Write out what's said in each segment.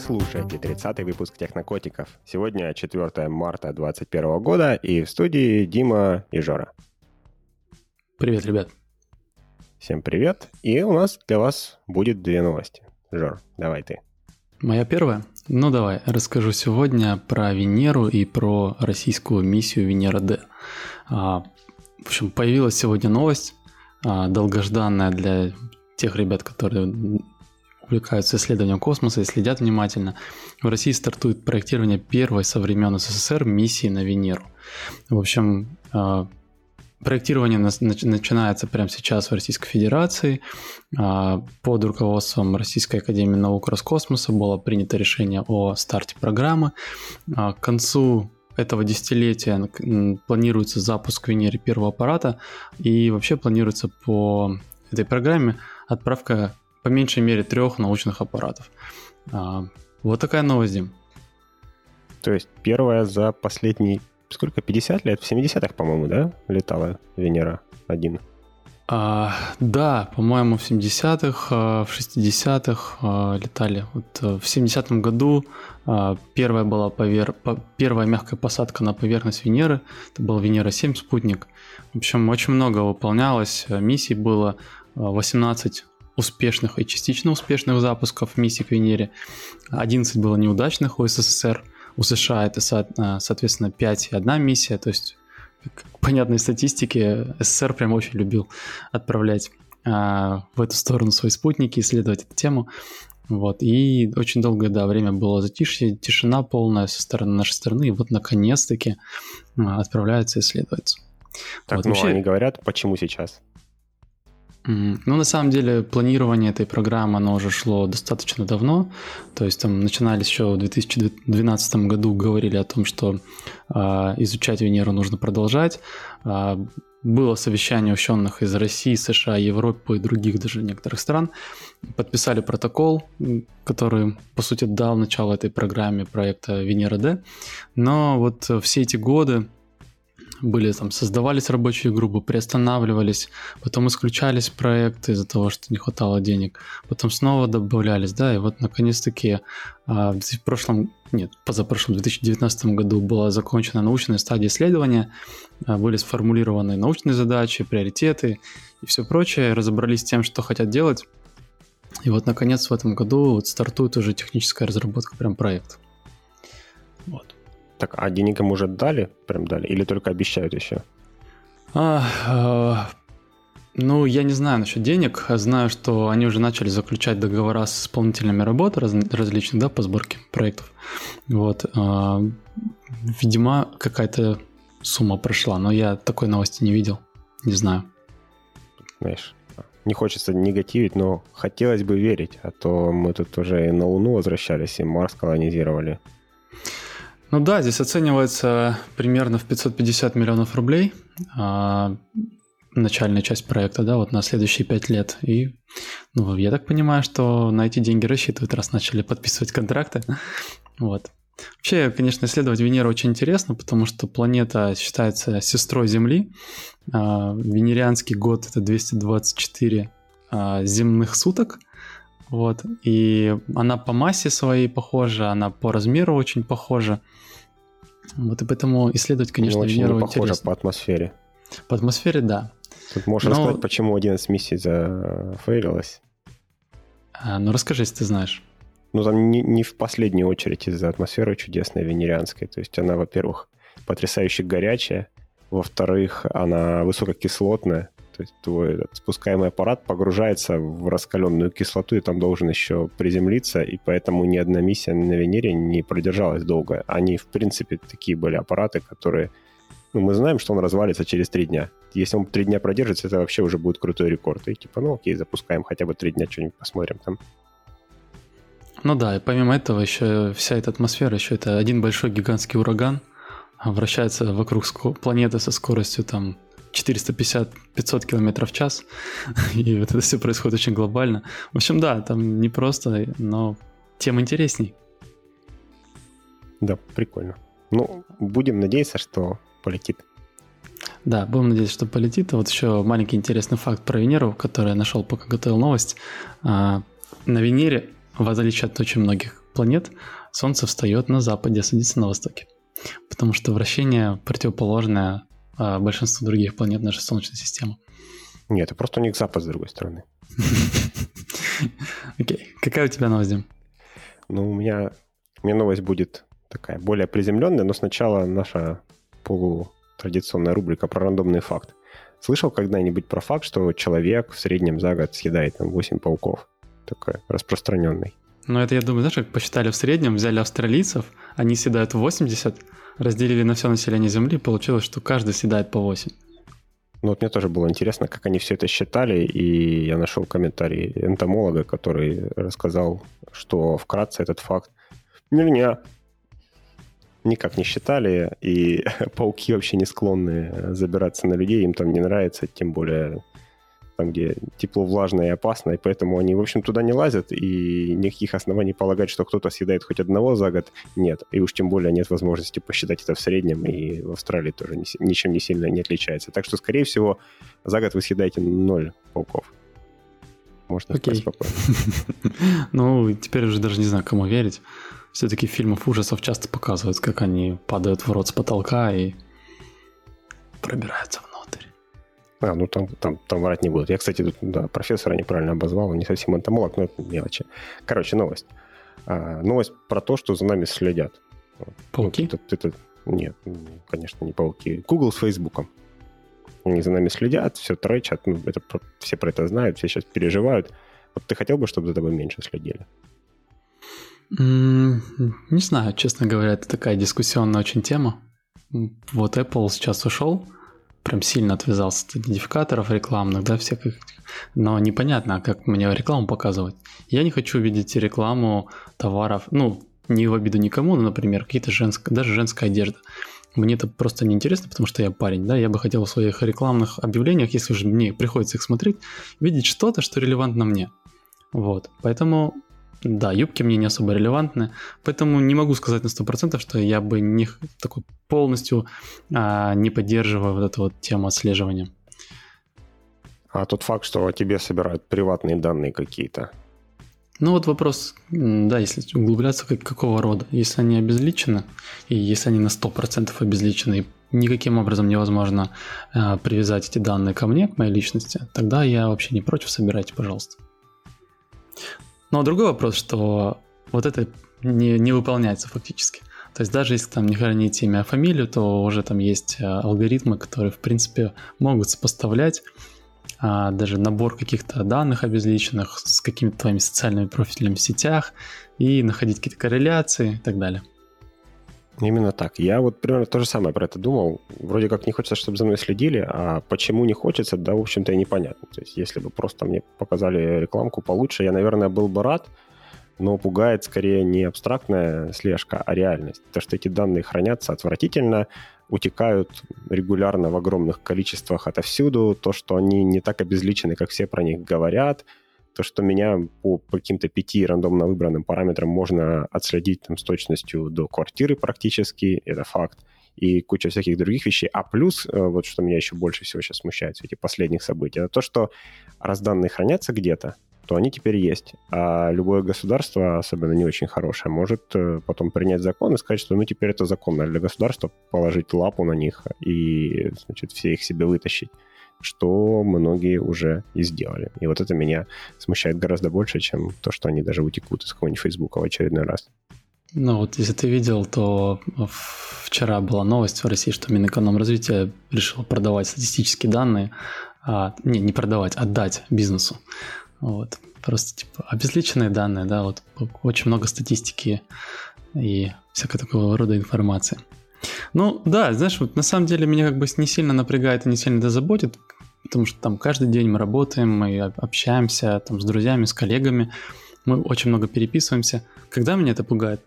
слушаете 30-й выпуск Технокотиков. Сегодня 4 марта 2021 года, и в студии Дима и Жора. Привет, ребят. Всем привет. И у нас для вас будет две новости. Жор, давай ты. Моя первая? Ну давай, расскажу сегодня про Венеру и про российскую миссию Венера-Д. А, в общем, появилась сегодня новость, а, долгожданная для тех ребят, которые увлекаются исследованием космоса и следят внимательно. В России стартует проектирование первой со времен СССР миссии на Венеру. В общем, а, Проектирование начинается прямо сейчас в Российской Федерации. А, под руководством Российской Академии Наук Роскосмоса было принято решение о старте программы. А, к концу этого десятилетия планируется запуск в Венере первого аппарата, и вообще планируется по этой программе отправка по меньшей мере трех научных аппаратов. А, вот такая новость, Дим. То есть первая за последний, сколько, 50 лет? В 70-х, по-моему, да, летала Венера-1? А, да, по-моему, в 70-х, а, в 60-х а, летали. Вот э, в 70-м году первая была повер... первая мягкая посадка на поверхность Венеры. Это был Венера-7 спутник. В общем, очень много выполнялось. Миссий было 18 успешных и частично успешных запусков миссий к Венере. 11 было неудачных у СССР. У США это, соответственно, 5 и 1 миссия. То есть понятной статистике, СССР прям очень любил отправлять а, в эту сторону свои спутники, исследовать эту тему. Вот. И очень долгое да, время было затишье, тишина полная со стороны нашей страны. И вот наконец-таки а, отправляются исследоваться. Так, вот, ну вообще... они говорят, почему сейчас? Ну, на самом деле, планирование этой программы, оно уже шло достаточно давно. То есть там начинались еще в 2012 году, говорили о том, что э, изучать Венеру нужно продолжать. Э, было совещание ученых из России, США, Европы и других даже некоторых стран. Подписали протокол, который, по сути, дал начало этой программе проекта Венера-Д. Но вот все эти годы были там, создавались рабочие группы, приостанавливались, потом исключались проекты из-за того, что не хватало денег, потом снова добавлялись, да, и вот наконец-таки а, в прошлом, нет, позапрошлом 2019 году была закончена научная стадия исследования, а, были сформулированы научные задачи, приоритеты и все прочее, разобрались с тем, что хотят делать, и вот наконец в этом году вот стартует уже техническая разработка прям проекта. Вот. Так, а денег им уже дали? Прям дали? Или только обещают еще? А, а, ну, я не знаю насчет денег. Знаю, что они уже начали заключать договора с исполнителями работы раз, различных, да, по сборке проектов. Вот. А, видимо, какая-то сумма прошла, но я такой новости не видел. Не знаю. Знаешь, не хочется негативить, но хотелось бы верить, а то мы тут уже и на Луну возвращались, и Марс колонизировали. Ну да, здесь оценивается примерно в 550 миллионов рублей а, начальная часть проекта, да, вот на следующие пять лет. И ну, я так понимаю, что на эти деньги рассчитывают, раз начали подписывать контракты. Вот. Вообще, конечно, исследовать Венеру очень интересно, потому что планета считается сестрой Земли. А, венерианский год это 224 а, земных суток – вот. И она по массе своей похожа, она по размеру очень похожа. Вот и поэтому исследовать, конечно, ну, Венеру не похоже интересно. по атмосфере. По атмосфере, да. Тут можешь Но... рассказать, почему 11 миссий зафейлилась? А, ну расскажи, если ты знаешь. Ну, там не, не в последнюю очередь из-за атмосферы чудесной венерианской. То есть она, во-первых, потрясающе горячая, во-вторых, она высококислотная, то есть твой этот спускаемый аппарат погружается в раскаленную кислоту, и там должен еще приземлиться, и поэтому ни одна миссия на Венере не продержалась долго. Они, в принципе, такие были аппараты, которые... Ну, мы знаем, что он развалится через три дня. Если он три дня продержится, это вообще уже будет крутой рекорд. И типа, ну окей, запускаем хотя бы три дня, что-нибудь посмотрим там. Ну да, и помимо этого еще вся эта атмосфера, еще это один большой гигантский ураган, вращается вокруг планеты со скоростью там 450-500 км в час, и вот это все происходит очень глобально. В общем, да, там не просто, но тем интересней. Да, прикольно. Ну, будем надеяться, что полетит. Да, будем надеяться, что полетит. вот еще маленький интересный факт про Венеру, который я нашел, пока готовил новость. А, на Венере, в отличие от очень многих планет, Солнце встает на западе, садится на востоке. Потому что вращение противоположное а, большинству других планет нашей Солнечной системы. Нет, это просто у них запад с другой стороны. Окей. Какая у тебя новость, Дим? Ну, у меня, у меня новость будет такая более приземленная, но сначала наша полутрадиционная рубрика про рандомный факт. Слышал когда-нибудь про факт, что человек в среднем за год съедает там 8 пауков? Такой распространенный. Ну, это, я думаю, знаешь, как посчитали в среднем, взяли австралийцев, они съедают 80, разделили на все население Земли, получилось, что каждый съедает по 8. Ну, вот мне тоже было интересно, как они все это считали, и я нашел комментарий энтомолога, который рассказал, что вкратце этот факт не никак не считали, и пауки вообще не склонны забираться на людей, им там не нравится, тем более там, где тепло, влажно и опасно, и поэтому они, в общем, туда не лазят, и никаких оснований полагать, что кто-то съедает хоть одного за год, нет. И уж тем более нет возможности посчитать это в среднем, и в Австралии тоже ничем не сильно не отличается. Так что, скорее всего, за год вы съедаете ноль пауков. Можно Окей. спокойно. Ну, теперь уже даже не знаю, кому верить. Все-таки в фильмах ужасов часто показывают, как они падают в рот с потолка и пробираются внутрь. А, ну там, там, там врать не будут. Я, кстати, тут, да, профессора неправильно обозвал, он не совсем энтомолог, но это мелочи. Короче, новость. А, новость про то, что за нами следят. Пауки? Ну, это, это, нет, конечно, не пауки. Google с Фейсбуком. Они за нами следят, все тречат, ну, это, все про это знают, все сейчас переживают. Вот ты хотел бы, чтобы за тобой меньше следили? Не знаю, честно говоря, это такая дискуссионная очень тема. Вот Apple сейчас ушел, прям сильно отвязался от идентификаторов рекламных, да, всех их. Но непонятно, как мне рекламу показывать. Я не хочу видеть рекламу товаров, ну, не в обиду никому, но, например, какие-то женские, даже женская одежда. Мне это просто неинтересно, потому что я парень, да, я бы хотел в своих рекламных объявлениях, если уже мне приходится их смотреть, видеть что-то, что релевантно мне. Вот, поэтому да, юбки мне не особо релевантны, поэтому не могу сказать на 100%, что я бы не такой полностью а, не поддерживаю вот эту вот тему отслеживания. А тот факт, что о тебе собирают приватные данные какие-то? Ну вот вопрос, да, если углубляться, как, какого рода. Если они обезличены, и если они на 100% обезличены, и никаким образом невозможно э, привязать эти данные ко мне, к моей личности, тогда я вообще не против, собирайте, пожалуйста. Но другой вопрос, что вот это не, не выполняется фактически. То есть даже если там не хранить имя, а фамилию, то уже там есть э, алгоритмы, которые, в принципе, могут сопоставлять а, даже набор каких-то данных обезличенных с какими-то твоими социальными профилями в сетях и находить какие-то корреляции и так далее. Именно так. Я вот примерно то же самое про это думал. Вроде как не хочется, чтобы за мной следили, а почему не хочется, да, в общем-то, и непонятно. То есть если бы просто мне показали рекламку получше, я, наверное, был бы рад, но пугает скорее не абстрактная слежка, а реальность. То, что эти данные хранятся отвратительно, утекают регулярно в огромных количествах отовсюду, то, что они не так обезличены, как все про них говорят – то, что меня по, по каким-то пяти рандомно выбранным параметрам можно отследить там, с точностью до квартиры практически, это факт, и куча всяких других вещей. А плюс, э, вот что меня еще больше всего сейчас смущает в этих последних событий, это то, что раз данные хранятся где-то, то они теперь есть. А любое государство, особенно не очень хорошее, может э, потом принять закон и сказать, что ну теперь это законно для государства положить лапу на них и, значит, все их себе вытащить что многие уже и сделали. И вот это меня смущает гораздо больше, чем то, что они даже утекут из какого-нибудь Фейсбука в очередной раз. Ну вот, если ты видел, то вчера была новость в России, что Минэкономразвитие решил продавать статистические данные, а, не, не продавать, отдать бизнесу. Вот. Просто типа обезличенные данные, да, вот очень много статистики и всякой такого рода информации. Ну, да, знаешь, вот на самом деле меня как бы не сильно напрягает и не сильно заботит, потому что там каждый день мы работаем, мы общаемся там с друзьями, с коллегами, мы очень много переписываемся. Когда меня это пугает?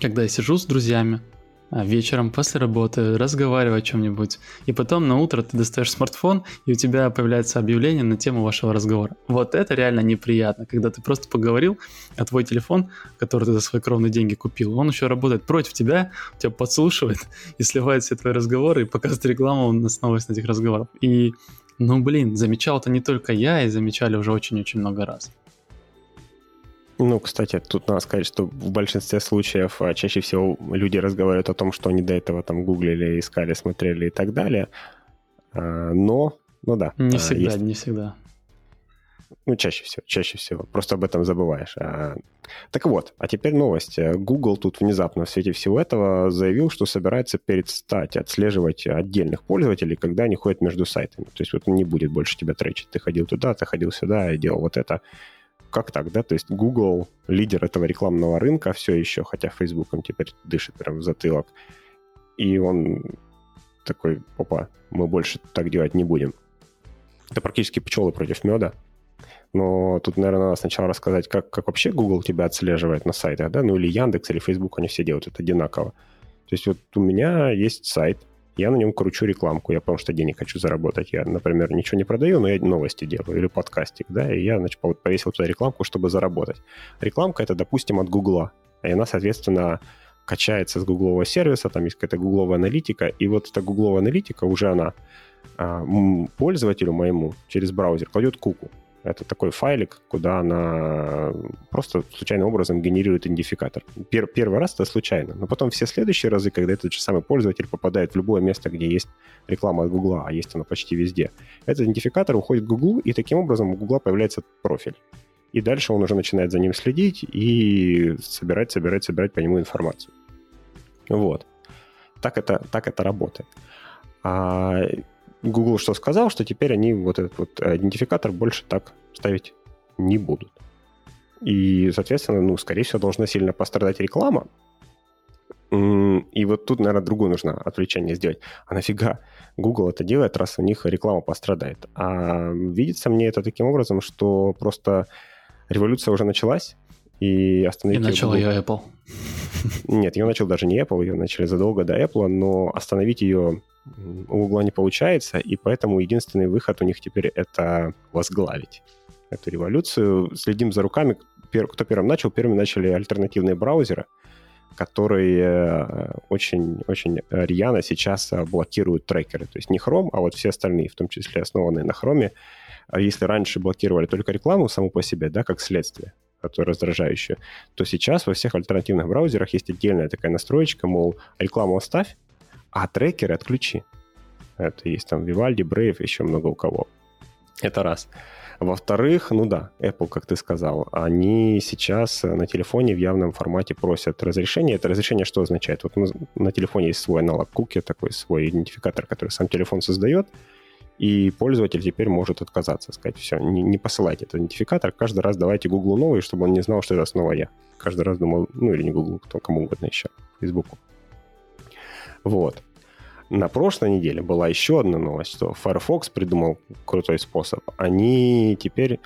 Когда я сижу с друзьями, а вечером после работы разговаривать о чем-нибудь, и потом на утро ты достаешь смартфон, и у тебя появляется объявление на тему вашего разговора. Вот это реально неприятно, когда ты просто поговорил, а твой телефон, который ты за свои кровные деньги купил, он еще работает против тебя, тебя подслушивает и сливает все твои разговоры и показывает рекламу основываясь на этих разговорах. И, ну блин, замечал это не только я, и замечали уже очень-очень много раз. Ну, кстати, тут надо сказать, что в большинстве случаев а, чаще всего люди разговаривают о том, что они до этого там гуглили, искали, смотрели и так далее. А, но, ну да. Не а, всегда, есть... не всегда. Ну, чаще всего, чаще всего. Просто об этом забываешь. А... Так вот, а теперь новость. Google тут внезапно в свете всего этого заявил, что собирается перестать отслеживать отдельных пользователей, когда они ходят между сайтами. То есть вот не будет больше тебя тречить. Ты ходил туда, ты ходил сюда и делал вот это как так, да? То есть Google лидер этого рекламного рынка все еще, хотя Facebook им теперь дышит прям в затылок. И он такой, опа, мы больше так делать не будем. Это практически пчелы против меда. Но тут, наверное, надо сначала рассказать, как, как вообще Google тебя отслеживает на сайтах, да, ну или Яндекс, или Facebook, они все делают это одинаково. То есть вот у меня есть сайт, я на нем кручу рекламку, я потому что денег хочу заработать. Я, например, ничего не продаю, но я новости делаю или подкастик, да, и я, значит, повесил туда рекламку, чтобы заработать. Рекламка это, допустим, от Гугла, и она, соответственно, качается с гуглового сервиса, там есть какая-то гугловая аналитика, и вот эта гугловая аналитика уже она а, пользователю моему через браузер кладет куку. Это такой файлик, куда она просто случайным образом генерирует идентификатор. Пер, первый раз это случайно, но потом все следующие разы, когда этот же самый пользователь попадает в любое место, где есть реклама от Гугла, а есть она почти везде, этот идентификатор уходит в Гуглу, и таким образом у Гугла появляется профиль. И дальше он уже начинает за ним следить и собирать, собирать, собирать по нему информацию. Вот. Так это, так это работает. А Google что сказал, что теперь они вот этот вот идентификатор больше так ставить не будут. И, соответственно, ну, скорее всего, должна сильно пострадать реклама. И вот тут, наверное, другое нужно отвлечение сделать. А нафига Google это делает, раз у них реклама пострадает? А видится мне это таким образом, что просто революция уже началась, и остановить... И начал ее Apple. Нет, ее начал даже не Apple, ее начали задолго до Apple, но остановить ее у Google не получается, и поэтому единственный выход у них теперь это возглавить эту революцию. Следим за руками. Кто первым начал? Первыми начали альтернативные браузеры, которые очень-очень э, рьяно сейчас э, блокируют трекеры. То есть не Chrome, а вот все остальные, в том числе основанные на Chrome. А если раньше блокировали только рекламу саму по себе, да, как следствие, которая раздражающая, то сейчас во всех альтернативных браузерах есть отдельная такая настроечка, мол, рекламу оставь, а трекеры отключи. Это есть там Vivaldi, Brave, еще много у кого. Это раз. Во-вторых, ну да, Apple, как ты сказал, они сейчас на телефоне в явном формате просят разрешение. Это разрешение что означает? Вот на телефоне есть свой аналог куки, такой свой идентификатор, который сам телефон создает, и пользователь теперь может отказаться, сказать, все, не, не посылайте этот идентификатор, каждый раз давайте Google новый, чтобы он не знал, что это снова я. Каждый раз думал, ну или не Google, кто кому угодно еще, Facebook. Вот. На прошлой неделе была еще одна новость, что Firefox придумал крутой способ. Они теперь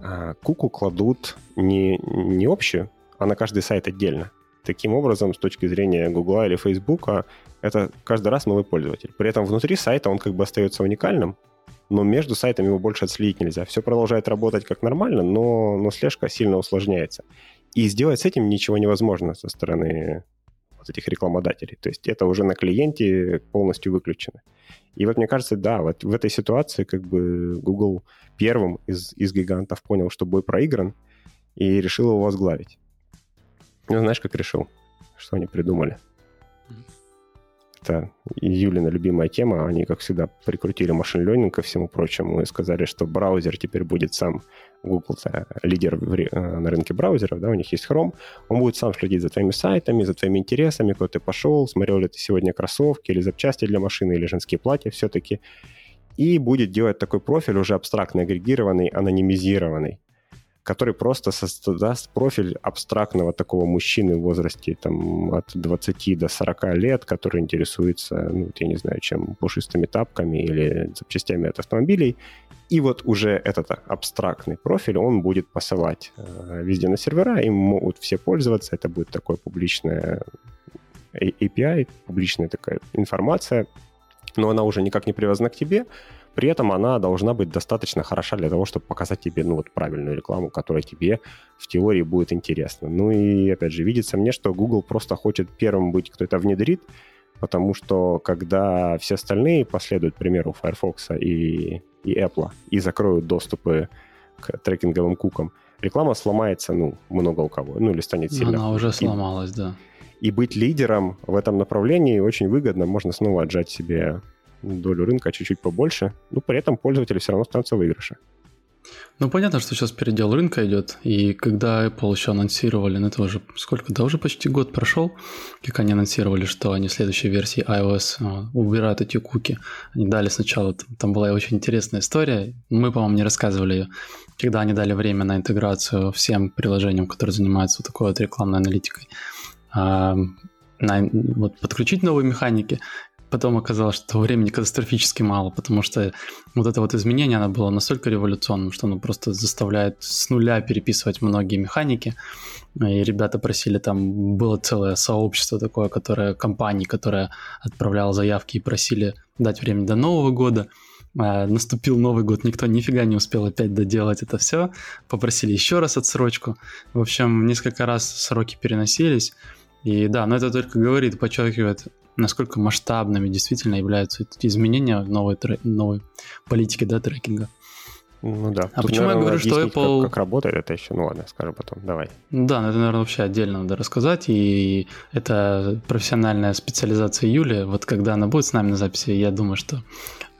а, куку кладут не, не общую, а на каждый сайт отдельно. Таким образом, с точки зрения Google или Facebook, это каждый раз новый пользователь. При этом внутри сайта он как бы остается уникальным, но между сайтами его больше отследить нельзя. Все продолжает работать как нормально, но, но слежка сильно усложняется. И сделать с этим ничего невозможно со стороны этих рекламодателей. То есть это уже на клиенте полностью выключено. И вот мне кажется, да, вот в этой ситуации как бы Google первым из, из гигантов понял, что бой проигран, и решил его возглавить. Ну, знаешь, как решил? Что они придумали? Это Юлина любимая тема. Они, как всегда, прикрутили машин learning ко всему прочему и сказали, что браузер теперь будет сам Google лидер э, на рынке браузеров, да, у них есть Chrome, он будет сам следить за твоими сайтами, за твоими интересами, куда ты пошел, смотрел ли ты сегодня кроссовки или запчасти для машины, или женские платья все-таки, и будет делать такой профиль уже абстрактно агрегированный, анонимизированный который просто создаст профиль абстрактного такого мужчины в возрасте там, от 20 до 40 лет, который интересуется, ну, я не знаю, чем, пушистыми тапками или запчастями от автомобилей. И вот уже этот абстрактный профиль, он будет посылать э, везде на сервера, им могут все пользоваться, это будет такое публичное API, публичная такая информация, но она уже никак не привязана к тебе, при этом она должна быть достаточно хороша для того, чтобы показать тебе ну, вот правильную рекламу, которая тебе в теории будет интересна. Ну и, опять же, видится мне, что Google просто хочет первым быть, кто это внедрит, потому что когда все остальные последуют примеру Firefox и, и Apple и закроют доступы к трекинговым кукам, реклама сломается, ну, много у кого, ну, или станет сильно. Она уже сломалась, да. И быть лидером в этом направлении очень выгодно. Можно снова отжать себе долю рынка чуть-чуть побольше, но при этом пользователи все равно останутся в выигрыше. Ну, понятно, что сейчас передел рынка идет, и когда Apple еще анонсировали, ну, это уже сколько, да, уже почти год прошел, как они анонсировали, что они в следующей версии iOS а, убирают эти куки. Они дали сначала, там, там была очень интересная история, мы, по-моему, не рассказывали ее, когда они дали время на интеграцию всем приложениям, которые занимаются вот такой вот рекламной аналитикой, а, на, вот, подключить новые механики, потом оказалось, что времени катастрофически мало, потому что вот это вот изменение, оно было настолько революционным, что оно просто заставляет с нуля переписывать многие механики. И ребята просили, там было целое сообщество такое, которое, компании, которое отправляло заявки и просили дать время до Нового года. А, наступил Новый год, никто нифига не успел опять доделать это все. Попросили еще раз отсрочку. В общем, несколько раз сроки переносились. И да, но это только говорит, подчеркивает насколько масштабными действительно являются эти изменения в новой, новой политике да, трекинга. Ну да. А Тут, почему наверное, я говорю, что Apple... Как, как работает это еще? Ну ладно, скажу потом, давай. Да, ну это, наверное, вообще отдельно надо рассказать. И это профессиональная специализация Юли. Вот когда она будет с нами на записи, я думаю, что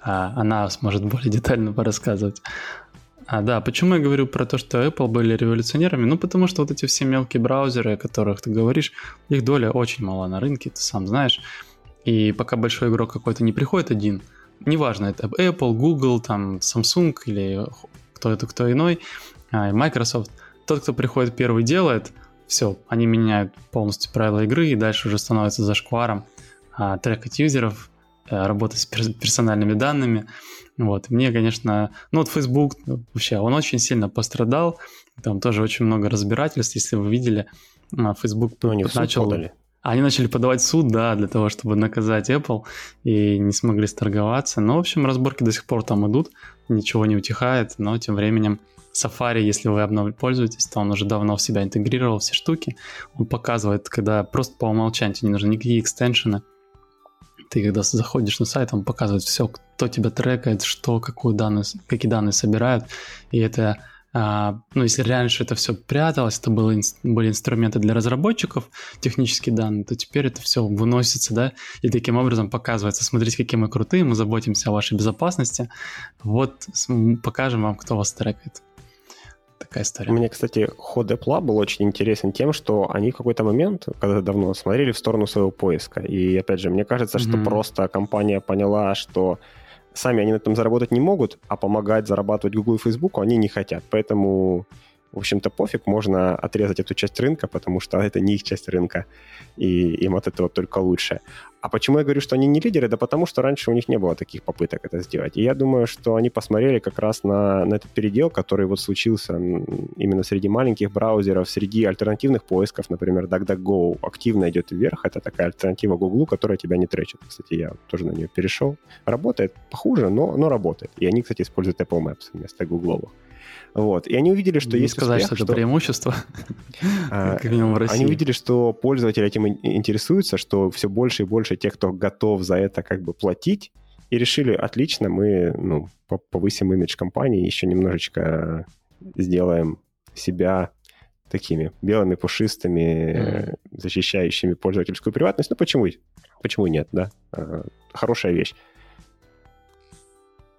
а, она сможет более детально порассказывать. А, да, почему я говорю про то, что Apple были революционерами? Ну, потому что вот эти все мелкие браузеры, о которых ты говоришь, их доля очень мала на рынке, ты сам знаешь. И пока большой игрок какой-то не приходит один, неважно, это Apple, Google, там, Samsung или кто это, кто иной, а, Microsoft, тот, кто приходит первый, делает, все, они меняют полностью правила игры и дальше уже становится зашкваром а, трекать юзеров, работать с персональными данными. Вот, мне, конечно, ну вот Facebook ну, вообще, он очень сильно пострадал, там тоже очень много разбирательств, если вы видели, а, Facebook ну, они начал... Подали. Они начали подавать суд, да, для того, чтобы наказать Apple, и не смогли сторговаться. Но, в общем, разборки до сих пор там идут, ничего не утихает, но тем временем Safari, если вы обновь пользуетесь, то он уже давно в себя интегрировал все штуки. Он показывает, когда просто по умолчанию не нужны никакие экстеншены. Ты когда заходишь на сайт, он показывает все, кто тебя трекает, что, какую данные, какие данные собирают. И это а, ну, если раньше это все пряталось, это было, были инструменты для разработчиков, технические данные, то теперь это все выносится, да, и таким образом показывается, смотрите, какие мы крутые, мы заботимся о вашей безопасности, вот покажем вам, кто вас трекает. Такая история. Мне, кстати, ход Apple был очень интересен тем, что они в какой-то момент, когда давно смотрели в сторону своего поиска. И, опять же, мне кажется, mm-hmm. что просто компания поняла, что сами они на этом заработать не могут, а помогать зарабатывать Google и Facebook они не хотят. Поэтому в общем-то, пофиг, можно отрезать эту часть рынка, потому что это не их часть рынка, и им от этого только лучше. А почему я говорю, что они не лидеры? Да потому что раньше у них не было таких попыток это сделать. И я думаю, что они посмотрели как раз на, на этот передел, который вот случился именно среди маленьких браузеров, среди альтернативных поисков, например, DuckDuckGo активно идет вверх. Это такая альтернатива Google, которая тебя не тречит. Кстати, я тоже на нее перешел. Работает похуже, но, но работает. И они, кстати, используют Apple Maps вместо Google. Вот. И они увидели, что Не есть сказать, успех, что это преимущество, а, как минимум в России. Они увидели, что пользователи этим интересуются, что все больше и больше тех, кто готов за это как бы платить, и решили, отлично, мы ну, повысим имидж компании, еще немножечко сделаем себя такими белыми, пушистыми, mm. защищающими пользовательскую приватность. Ну, почему? Почему нет, да? А, хорошая вещь.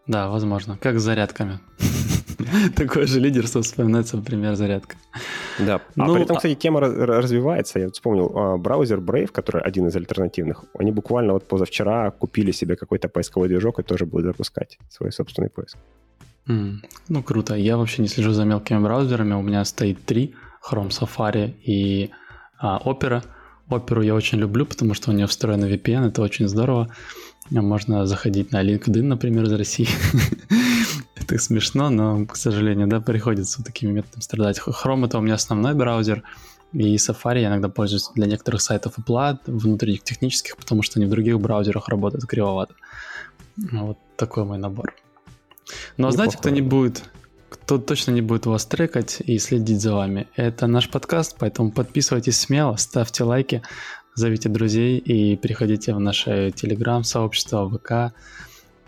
Да, возможно. Как с зарядками. Такое же лидерство вспоминается, например, зарядка. Да. А ну, при этом, а кстати, тема развивается. Я вспомнил, а, браузер Brave, который один из альтернативных, они буквально вот позавчера купили себе какой-то поисковой движок и тоже будут запускать свой собственный поиск. Mm, ну, круто. Я вообще не слежу за мелкими браузерами. У меня стоит три. Chrome, Safari и а, Opera. Оперу я очень люблю, потому что у нее встроен VPN, это очень здорово. Можно заходить на LinkedIn, например, из России. Это смешно, но, к сожалению, да, приходится такими методами страдать. Chrome — это у меня основной браузер, и Safari я иногда пользуюсь для некоторых сайтов Apple, внутренних технических, потому что они в других браузерах работают кривовато. Вот такой мой набор. Но Неплохо. знаете, кто не будет, кто точно не будет вас трекать и следить за вами, это наш подкаст, поэтому подписывайтесь смело, ставьте лайки, зовите друзей и приходите в наше телеграм-сообщество, ВК,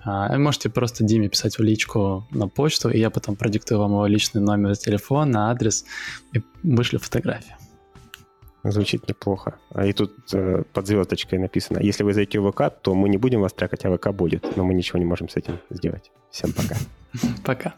можете просто Диме писать в личку на почту, и я потом продиктую вам его личный номер телефона, адрес и вышлю фотографию. Звучит неплохо. А и тут э, под звездочкой написано, если вы зайдете в ВК, то мы не будем вас трекать, а ВК будет. Но мы ничего не можем с этим сделать. Всем пока. Пока.